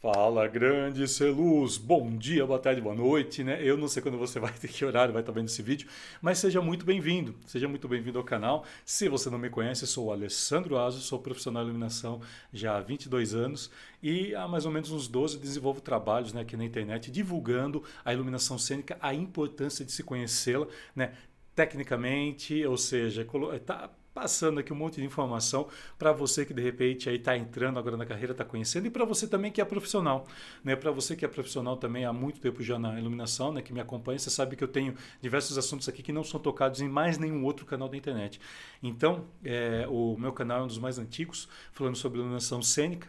Fala, grande Celuz! Bom dia, boa tarde, boa noite, né? Eu não sei quando você vai ter que horário, vai estar vendo esse vídeo, mas seja muito bem-vindo, seja muito bem-vindo ao canal. Se você não me conhece, sou o Alessandro Aso, sou profissional de iluminação já há 22 anos e há mais ou menos uns 12 desenvolvo trabalhos né, aqui na internet divulgando a iluminação cênica, a importância de se conhecê-la, né? Tecnicamente, ou seja, tá, passando aqui um monte de informação para você que de repente aí está entrando agora na carreira, está conhecendo e para você também que é profissional, né? Para você que é profissional também há muito tempo já na iluminação, né? Que me acompanha, você sabe que eu tenho diversos assuntos aqui que não são tocados em mais nenhum outro canal da internet. Então, é, o meu canal é um dos mais antigos, falando sobre iluminação cênica.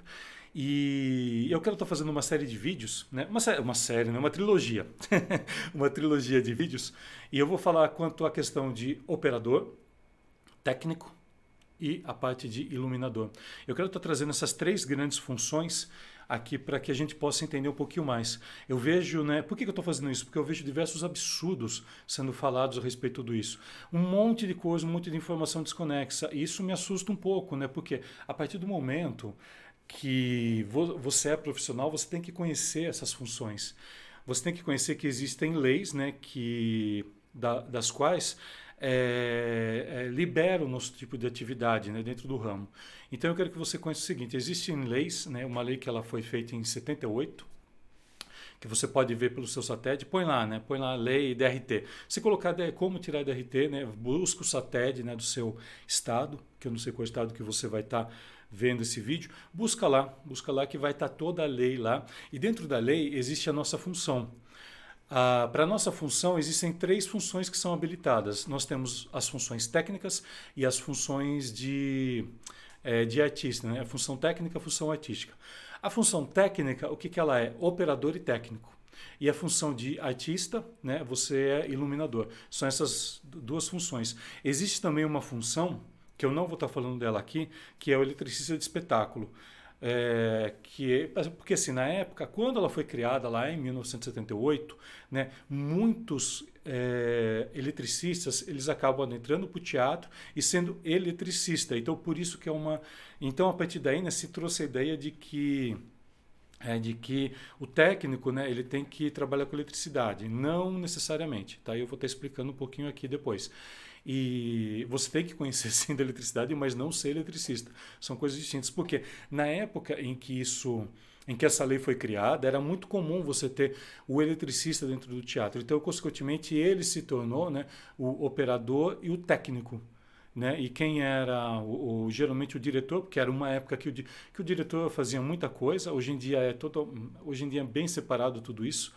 E eu quero estar fazendo uma série de vídeos, né? uma, uma série, né? uma trilogia, uma trilogia de vídeos, e eu vou falar quanto à questão de operador, técnico e a parte de iluminador. Eu quero estar trazendo essas três grandes funções aqui para que a gente possa entender um pouquinho mais. Eu vejo, né? Por que, eu estou fazendo isso? Porque eu vejo diversos absurdos sendo falados a respeito tudo isso. Um monte de coisa, um monte de informação desconexa. E isso me assusta um pouco, né? Porque a partir do momento que você é profissional, você tem que conhecer essas funções. Você tem que conhecer que existem leis, né? Que da, das quais é, é, libera o nosso tipo de atividade né, dentro do ramo. Então eu quero que você conheça o seguinte: existem leis, né, uma lei que ela foi feita em 78, que você pode ver pelo seu satélite, põe lá, né? Põe lá a lei DRT. Se colocar como tirar DRT, né? Busca o satélite né, do seu estado, que eu não sei qual estado que você vai estar tá vendo esse vídeo, busca lá, busca lá que vai estar tá toda a lei lá. E dentro da lei existe a nossa função. Ah, Para a nossa função, existem três funções que são habilitadas. Nós temos as funções técnicas e as funções de, é, de artista, né? a função técnica a função artística. A função técnica, o que, que ela é? Operador e técnico. E a função de artista, né? você é iluminador. São essas duas funções. Existe também uma função, que eu não vou estar falando dela aqui, que é o eletricista de espetáculo. É, que porque assim na época quando ela foi criada lá em 1978 né muitos é, eletricistas eles acabam entrando para o teatro e sendo eletricista então por isso que é uma então a partir daí né, se trouxe a ideia de que é de que o técnico né, ele tem que trabalhar com eletricidade, não necessariamente. Tá? Eu vou estar explicando um pouquinho aqui depois. E você tem que conhecer sim da eletricidade, mas não ser eletricista. São coisas distintas. Porque na época em que isso em que essa lei foi criada, era muito comum você ter o eletricista dentro do teatro. Então, consequentemente, ele se tornou né, o operador e o técnico. Né? E quem era o, o, geralmente o diretor, porque era uma época que o, que o diretor fazia muita coisa, hoje em dia é todo, hoje em dia é bem separado tudo isso.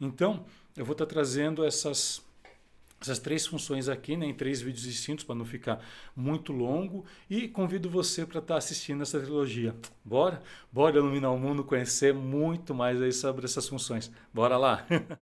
Então, eu vou estar trazendo essas essas três funções aqui, né, em três vídeos distintos para não ficar muito longo e convido você para estar tá assistindo essa trilogia. Bora? Bora iluminar o mundo, conhecer muito mais aí sobre essas funções. Bora lá.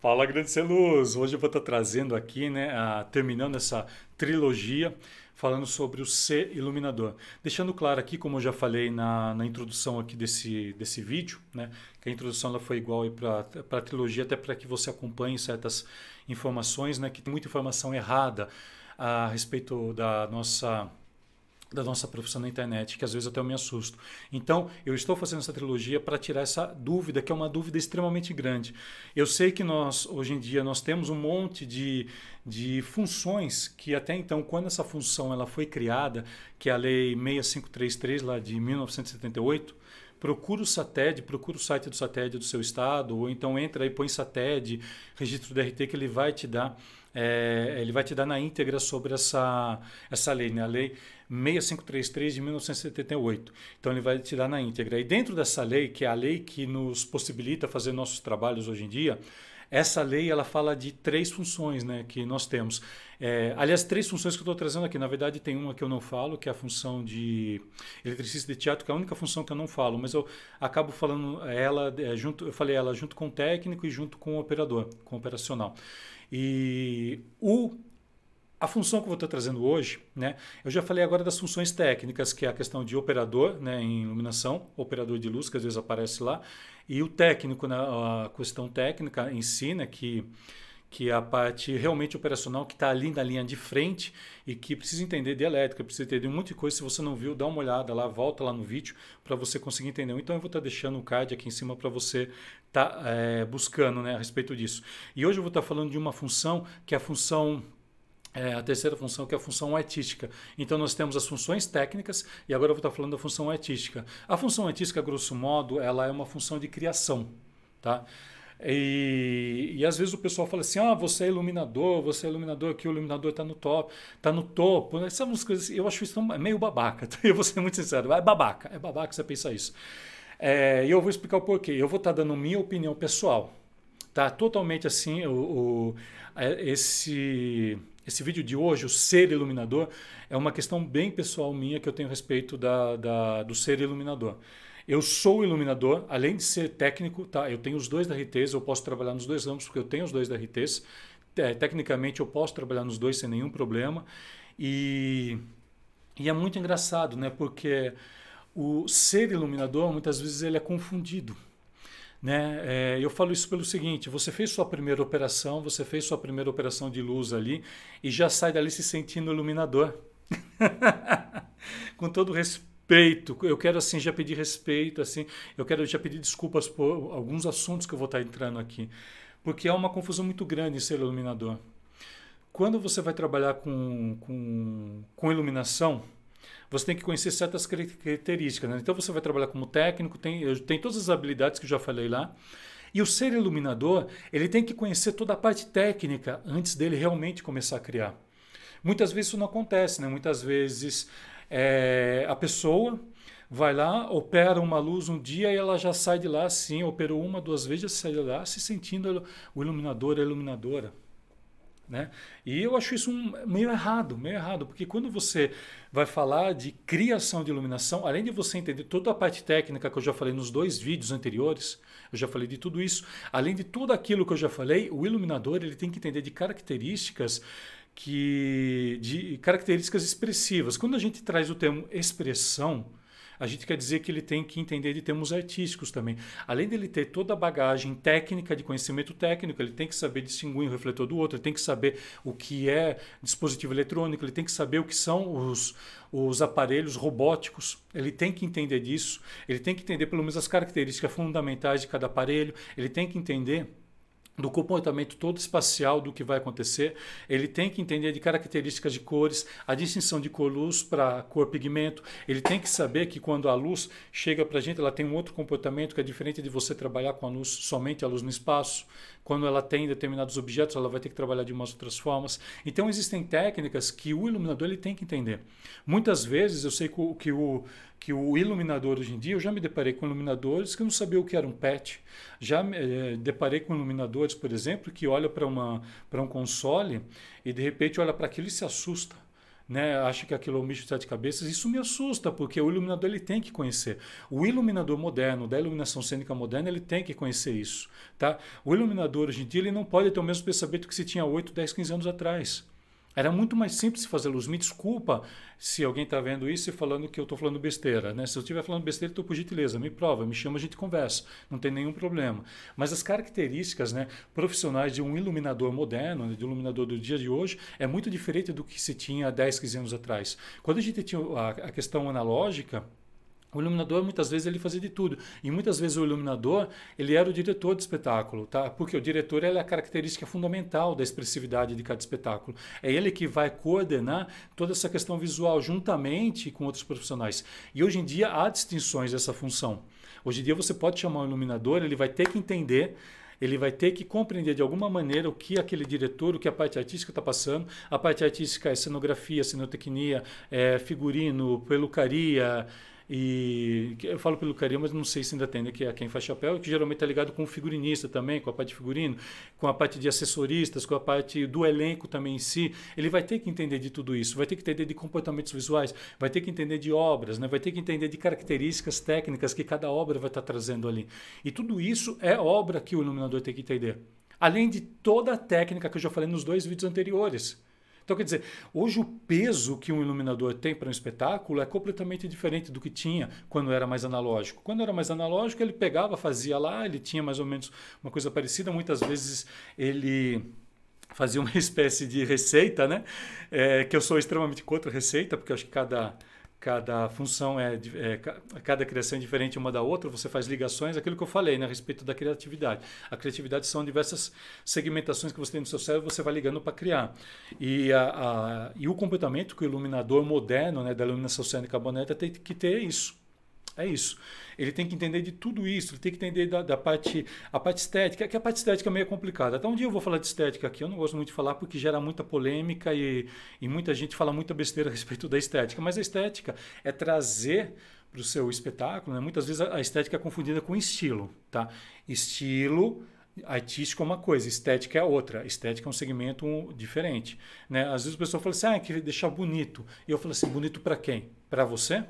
Fala grande luz. Hoje eu vou estar tá trazendo aqui, né, a, terminando essa trilogia falando sobre o ser iluminador. Deixando claro aqui, como eu já falei na, na introdução aqui desse, desse vídeo, né, que a introdução ela foi igual para a trilogia, até para que você acompanhe certas informações, né, que tem muita informação errada a respeito da nossa da nossa profissão na internet, que às vezes até eu me assusto. Então, eu estou fazendo essa trilogia para tirar essa dúvida, que é uma dúvida extremamente grande. Eu sei que nós, hoje em dia, nós temos um monte de, de funções que até então, quando essa função ela foi criada, que é a Lei 6533, lá de 1978, procura o SATED, procura o site do SATED do seu estado, ou então entra e põe SATED, registro do RT, que ele vai te dar é, ele vai te dar na íntegra sobre essa, essa lei, né? a lei 6533 de 1978. Então ele vai te dar na íntegra. E dentro dessa lei, que é a lei que nos possibilita fazer nossos trabalhos hoje em dia, essa lei ela fala de três funções né, que nós temos. É, aliás, três funções que eu estou trazendo aqui. Na verdade, tem uma que eu não falo, que é a função de eletricista de teatro, que é a única função que eu não falo, mas eu acabo falando ela é, junto. Eu falei ela junto com o técnico e junto com o operador, com o operacional. E o a função que eu vou estar trazendo hoje, né, eu já falei agora das funções técnicas, que é a questão de operador né, em iluminação, operador de luz, que às vezes aparece lá, e o técnico, né, a questão técnica em si, né, que, que é a parte realmente operacional que está ali na linha de frente e que precisa entender de elétrica, precisa entender um monte de coisa. Se você não viu, dá uma olhada lá, volta lá no vídeo para você conseguir entender. Então eu vou estar tá deixando o card aqui em cima para você estar tá, é, buscando né, a respeito disso. E hoje eu vou estar tá falando de uma função que é a função é, a terceira função que é a função artística. Então nós temos as funções técnicas e agora eu vou estar falando da função artística. A função artística, grosso modo, ela é uma função de criação, tá? E, e, às vezes o pessoal fala assim: ah, você é iluminador, você é iluminador, aqui o iluminador está no top, está no topo. Essas coisas, eu acho isso meio babaca. Eu vou ser muito sincero, é babaca, é babaca você pensar isso. É, e eu vou explicar o porquê. Eu vou estar dando minha opinião pessoal. Tá totalmente assim, o, o é, esse esse vídeo de hoje, o ser iluminador, é uma questão bem pessoal minha que eu tenho respeito da, da, do ser iluminador. Eu sou iluminador, além de ser técnico, tá? Eu tenho os dois da RTs, eu posso trabalhar nos dois ramos porque eu tenho os dois da RTs. É, tecnicamente eu posso trabalhar nos dois sem nenhum problema. E, e é muito engraçado, né? Porque o ser iluminador muitas vezes ele é confundido. Né? É, eu falo isso pelo seguinte: você fez sua primeira operação, você fez sua primeira operação de luz ali e já sai dali se sentindo iluminador. Com todo respeito, eu quero assim já pedir respeito, assim, eu quero já pedir desculpas por alguns assuntos que eu vou estar entrando aqui, porque é uma confusão muito grande ser iluminador. Quando você vai trabalhar com, com, com iluminação, você tem que conhecer certas características. Né? Então você vai trabalhar como técnico, tem, tem todas as habilidades que eu já falei lá. E o ser iluminador, ele tem que conhecer toda a parte técnica antes dele realmente começar a criar. Muitas vezes isso não acontece, né? Muitas vezes é, a pessoa vai lá, opera uma luz um dia e ela já sai de lá assim, operou uma, duas vezes, já sai de lá se sentindo o iluminador, a iluminadora. Né? E eu acho isso um, meio errado, meio errado, porque quando você vai falar de criação de iluminação, além de você entender toda a parte técnica que eu já falei nos dois vídeos anteriores, eu já falei de tudo isso, além de tudo aquilo que eu já falei, o iluminador ele tem que entender de características que de características expressivas. Quando a gente traz o termo expressão, a gente quer dizer que ele tem que entender de termos artísticos também. Além dele ter toda a bagagem técnica, de conhecimento técnico, ele tem que saber distinguir um refletor do outro, ele tem que saber o que é dispositivo eletrônico, ele tem que saber o que são os, os aparelhos robóticos, ele tem que entender disso, ele tem que entender pelo menos as características fundamentais de cada aparelho, ele tem que entender do comportamento todo espacial do que vai acontecer, ele tem que entender de características de cores, a distinção de cor-luz para cor-pigmento, ele tem que saber que quando a luz chega para a gente, ela tem um outro comportamento que é diferente de você trabalhar com a luz, somente a luz no espaço. Quando ela tem determinados objetos, ela vai ter que trabalhar de umas outras formas. Então existem técnicas que o iluminador ele tem que entender. Muitas vezes eu sei que o, que o, que o iluminador hoje em dia, eu já me deparei com iluminadores que não sabiam o que era um PET. Já me eh, deparei com iluminadores, por exemplo, que olha para um console e de repente olha para aquilo e se assusta né, acha que aquilo é um bicho de sete cabeças, isso me assusta, porque o iluminador ele tem que conhecer. O iluminador moderno, da iluminação cênica moderna, ele tem que conhecer isso. Tá? O iluminador hoje em dia ele não pode ter o mesmo pensamento que se tinha 8, 10, 15 anos atrás. Era muito mais simples fazer luz. Me desculpa se alguém está vendo isso e falando que eu estou falando besteira. Né? Se eu estiver falando besteira, estou por gentileza, me prova, me chama, a gente conversa. Não tem nenhum problema. Mas as características né, profissionais de um iluminador moderno, né, de um iluminador do dia de hoje, é muito diferente do que se tinha 10, 15 anos atrás. Quando a gente tinha a, a questão analógica, o iluminador muitas vezes ele fazia de tudo e muitas vezes o iluminador ele era o diretor do espetáculo, tá? Porque o diretor é a característica fundamental da expressividade de cada espetáculo. É ele que vai coordenar toda essa questão visual juntamente com outros profissionais. E hoje em dia há distinções dessa função. Hoje em dia você pode chamar um iluminador, ele vai ter que entender ele vai ter que compreender de alguma maneira o que aquele diretor, o que a parte artística está passando. A parte artística é cenografia, cenotecnia, é figurino, pelucaria, e eu falo pelo carinho, mas não sei se ainda tem, né, que é quem faz chapéu, que geralmente está ligado com o figurinista também, com a parte de figurino, com a parte de assessoristas, com a parte do elenco também em si. Ele vai ter que entender de tudo isso, vai ter que entender de comportamentos visuais, vai ter que entender de obras, né, vai ter que entender de características técnicas que cada obra vai estar tá trazendo ali. E tudo isso é obra que o iluminador tem que entender. Além de toda a técnica que eu já falei nos dois vídeos anteriores. Então, quer dizer, hoje o peso que um iluminador tem para um espetáculo é completamente diferente do que tinha quando era mais analógico. Quando era mais analógico, ele pegava, fazia lá, ele tinha mais ou menos uma coisa parecida. Muitas vezes ele fazia uma espécie de receita, né? É, que eu sou extremamente contra receita, porque acho que cada cada função é, é, cada criação é diferente uma da outra, você faz ligações, aquilo que eu falei né, a respeito da criatividade. A criatividade são diversas segmentações que você tem no seu cérebro, você vai ligando para criar. E, a, a, e o comportamento que o iluminador moderno né, da iluminação cênica boneta tem que ter isso. É isso. Ele tem que entender de tudo isso, ele tem que entender da, da, parte, a parte estética, que a parte estética é meio complicada. Até um dia eu vou falar de estética aqui, eu não gosto muito de falar porque gera muita polêmica e, e muita gente fala muita besteira a respeito da estética. Mas a estética é trazer para o seu espetáculo, né? muitas vezes a estética é confundida com estilo. Tá? Estilo artístico é uma coisa, estética é outra. Estética é um segmento diferente. Né? Às vezes o pessoal fala assim, ah, queria deixar bonito. E eu falo assim, bonito para quem? Para você?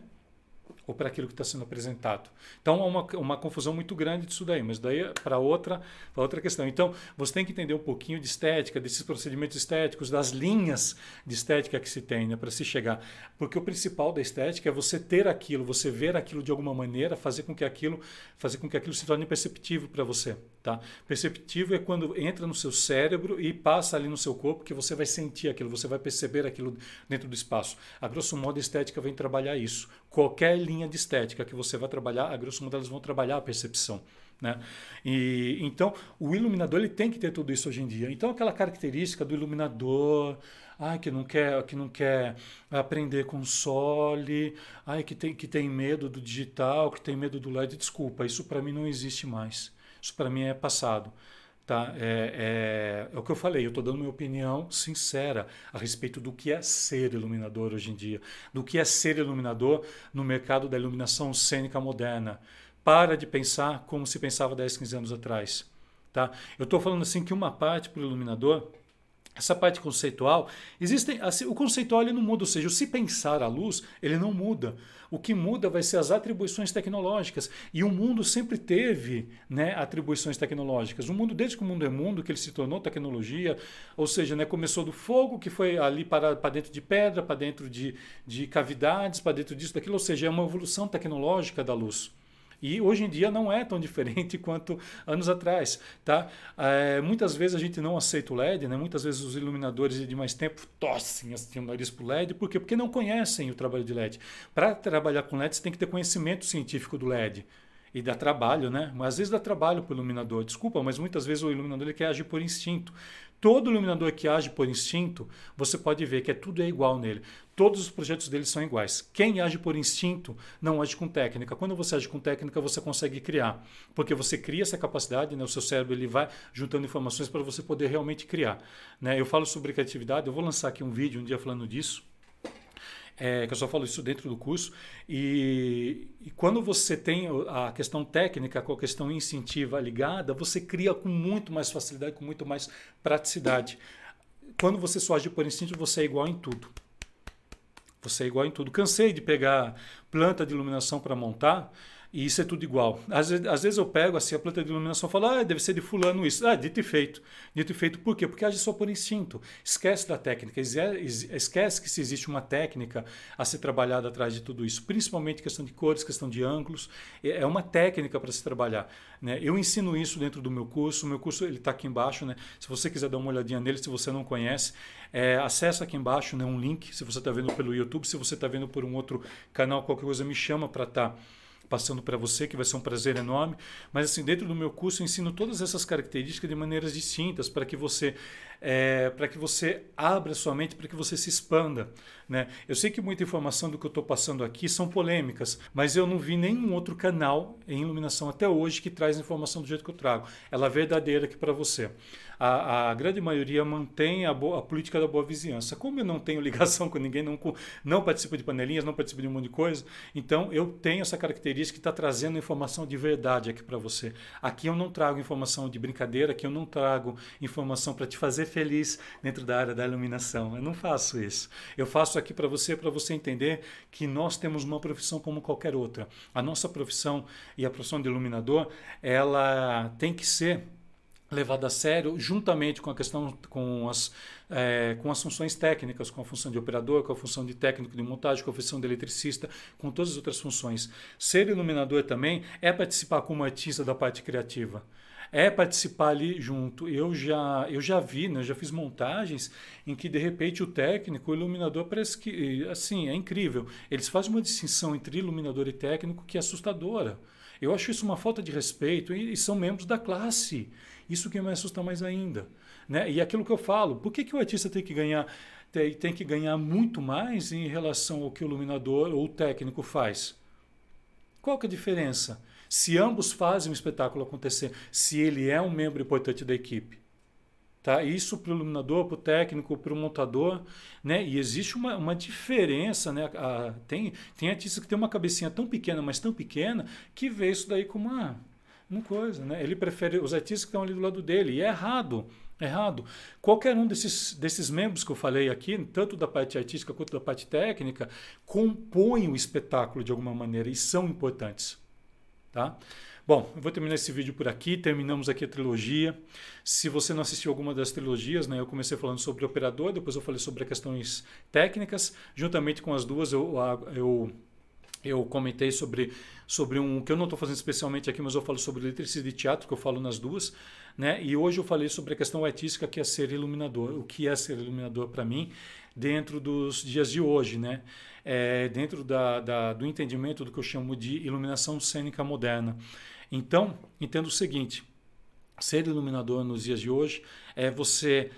Ou para aquilo que está sendo apresentado. Então há uma, uma confusão muito grande disso daí, mas daí é para outra, outra questão. Então você tem que entender um pouquinho de estética, desses procedimentos estéticos, das linhas de estética que se tem né, para se chegar. Porque o principal da estética é você ter aquilo, você ver aquilo de alguma maneira, fazer com que aquilo, fazer com que aquilo se torne perceptível para você. Tá? Perceptivo é quando entra no seu cérebro e passa ali no seu corpo que você vai sentir aquilo, você vai perceber aquilo dentro do espaço. A grosso modo, a estética vem trabalhar isso. Qualquer linha de estética que você vai trabalhar, a grosso modo, elas vão trabalhar a percepção. Né? E, então, o iluminador ele tem que ter tudo isso hoje em dia. Então, aquela característica do iluminador, ai, que não quer, que não quer aprender console, ai, que tem, que tem medo do digital, que tem medo do LED, desculpa, isso para mim não existe mais. Isso para mim é passado. Tá? É, é, é, o que eu falei, eu estou dando minha opinião sincera a respeito do que é ser iluminador hoje em dia, do que é ser iluminador no mercado da iluminação cênica moderna. Para de pensar como se pensava 10, 15 anos atrás. Tá? Eu estou falando assim que uma parte para o iluminador essa parte conceitual, existem, assim, o conceitual ele não muda, ou seja, o se pensar a luz, ele não muda. O que muda vai ser as atribuições tecnológicas. E o mundo sempre teve né, atribuições tecnológicas. O mundo, desde que o mundo é mundo, que ele se tornou tecnologia, ou seja, né, começou do fogo, que foi ali para, para dentro de pedra, para dentro de, de cavidades, para dentro disso, daquilo, ou seja, é uma evolução tecnológica da luz. E hoje em dia não é tão diferente quanto anos atrás. Tá? É, muitas vezes a gente não aceita o LED, né? muitas vezes os iluminadores de mais tempo tossem assim, o nariz para o LED. Por quê? Porque não conhecem o trabalho de LED. Para trabalhar com LED, você tem que ter conhecimento científico do LED. E dá trabalho, né? Mas às vezes dá trabalho para o iluminador. Desculpa, mas muitas vezes o iluminador ele quer agir por instinto. Todo iluminador que age por instinto, você pode ver que é tudo é igual nele. Todos os projetos dele são iguais. Quem age por instinto não age com técnica. Quando você age com técnica, você consegue criar, porque você cria essa capacidade, né? o seu cérebro ele vai juntando informações para você poder realmente criar. Né? Eu falo sobre criatividade, eu vou lançar aqui um vídeo um dia falando disso é, que eu só falo isso dentro do curso. E, e, quando você tem a questão técnica com a questão instintiva ligada, você cria com muito mais facilidade, com muito mais praticidade. Quando você só age por instinto, você é igual em tudo. Você é igual em tudo. Cansei de pegar planta de iluminação para montar e isso é tudo igual. Às às vezes eu pego assim, a planta de iluminação e falo, ah, deve ser de fulano isso. Ah, dito e feito. Dito e feito por quê? Porque age só por instinto. Esquece da técnica. Esquece que se existe uma técnica a ser trabalhada atrás de tudo isso. Principalmente questão de cores, questão de ângulos. É, é uma técnica para se trabalhar. Né? Eu ensino isso dentro do meu curso. O meu curso está aqui embaixo. Né? Se você quiser dar uma olhadinha nele, se você não conhece, é, acessa aqui embaixo né, um link. Se você está vendo pelo YouTube, se você está vendo por um outro canal, qualquer coisa me chama para estar... Tá passando para você, que vai ser um prazer enorme. Mas assim, dentro do meu curso eu ensino todas essas características de maneiras distintas para que você é, para que você abra sua mente, para que você se expanda. Né? Eu sei que muita informação do que eu estou passando aqui são polêmicas, mas eu não vi nenhum outro canal em iluminação até hoje que traz informação do jeito que eu trago. Ela é verdadeira aqui para você a, a grande maioria mantém a, boa, a, política da boa vizinhança. Como eu não tenho ligação com ninguém, não, não participo de panelinhas, não participo de um monte de coisa, então eu tenho essa característica que está trazendo informação de verdade aqui para você. Aqui eu não trago informação de brincadeira, aqui eu não trago informação para te fazer feliz dentro da área da iluminação. Eu não faço isso. Eu faço aqui para você, para você entender que nós temos uma profissão como qualquer outra. A nossa profissão e a profissão de iluminador, ela tem que ser levado a sério, juntamente com a questão com as, é, com as funções técnicas, com a função de operador, com a função de técnico de montagem, com a função de eletricista, com todas as outras funções. Ser iluminador também é participar como artista da parte criativa. é participar ali junto. Eu já, eu já vi, né, já fiz montagens em que de repente o técnico, o iluminador parece que assim, é incrível. Eles fazem uma distinção entre iluminador e técnico que é assustadora. Eu acho isso uma falta de respeito e, e são membros da classe. Isso que me assusta mais ainda. Né? E aquilo que eu falo, por que, que o artista tem que ganhar tem, tem que ganhar muito mais em relação ao que o iluminador ou o técnico faz? Qual que é a diferença? Se ambos fazem o espetáculo acontecer, se ele é um membro importante da equipe. Tá? Isso para o iluminador, para o técnico, para o montador. Né? E existe uma, uma diferença. Né? A, tem, tem artista que tem uma cabecinha tão pequena, mas tão pequena, que vê isso daí como uma, uma coisa. Né? Ele prefere os artistas que estão ali do lado dele. E é errado. É errado. Qualquer um desses, desses membros que eu falei aqui, tanto da parte artística quanto da parte técnica, compõem o espetáculo de alguma maneira e são importantes. Tá? Bom, eu vou terminar esse vídeo por aqui. Terminamos aqui a trilogia. Se você não assistiu alguma das trilogias, né, eu comecei falando sobre o operador, depois eu falei sobre questões técnicas. Juntamente com as duas, eu, eu, eu comentei sobre, sobre um que eu não estou fazendo especialmente aqui, mas eu falo sobre letricidade de teatro, que eu falo nas duas. Né? E hoje eu falei sobre a questão artística, que é ser iluminador. O que é ser iluminador para mim dentro dos dias de hoje, né? É, dentro da, da, do entendimento do que eu chamo de iluminação cênica moderna. Então, entendo o seguinte: ser iluminador nos dias de hoje é você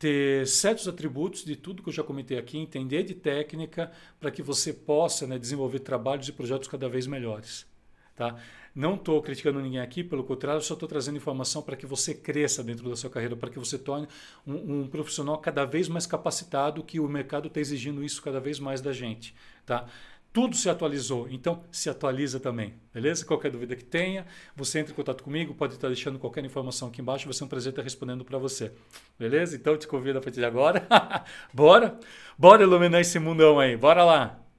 ter certos atributos de tudo que eu já comentei aqui, entender de técnica para que você possa né, desenvolver trabalhos e projetos cada vez melhores. Tá? Não estou criticando ninguém aqui, pelo contrário, só estou trazendo informação para que você cresça dentro da sua carreira, para que você torne um, um, profissional cada vez mais capacitado, que o mercado está exigindo isso cada vez mais da gente. Tá? Tudo se atualizou, então se atualiza também, beleza? Qualquer dúvida que tenha, você entra em contato comigo, pode estar deixando qualquer informação aqui embaixo, vai ser um prazer estar respondendo para você, beleza? Então te convido a partir de agora, bora? Bora iluminar esse mundão aí, bora lá!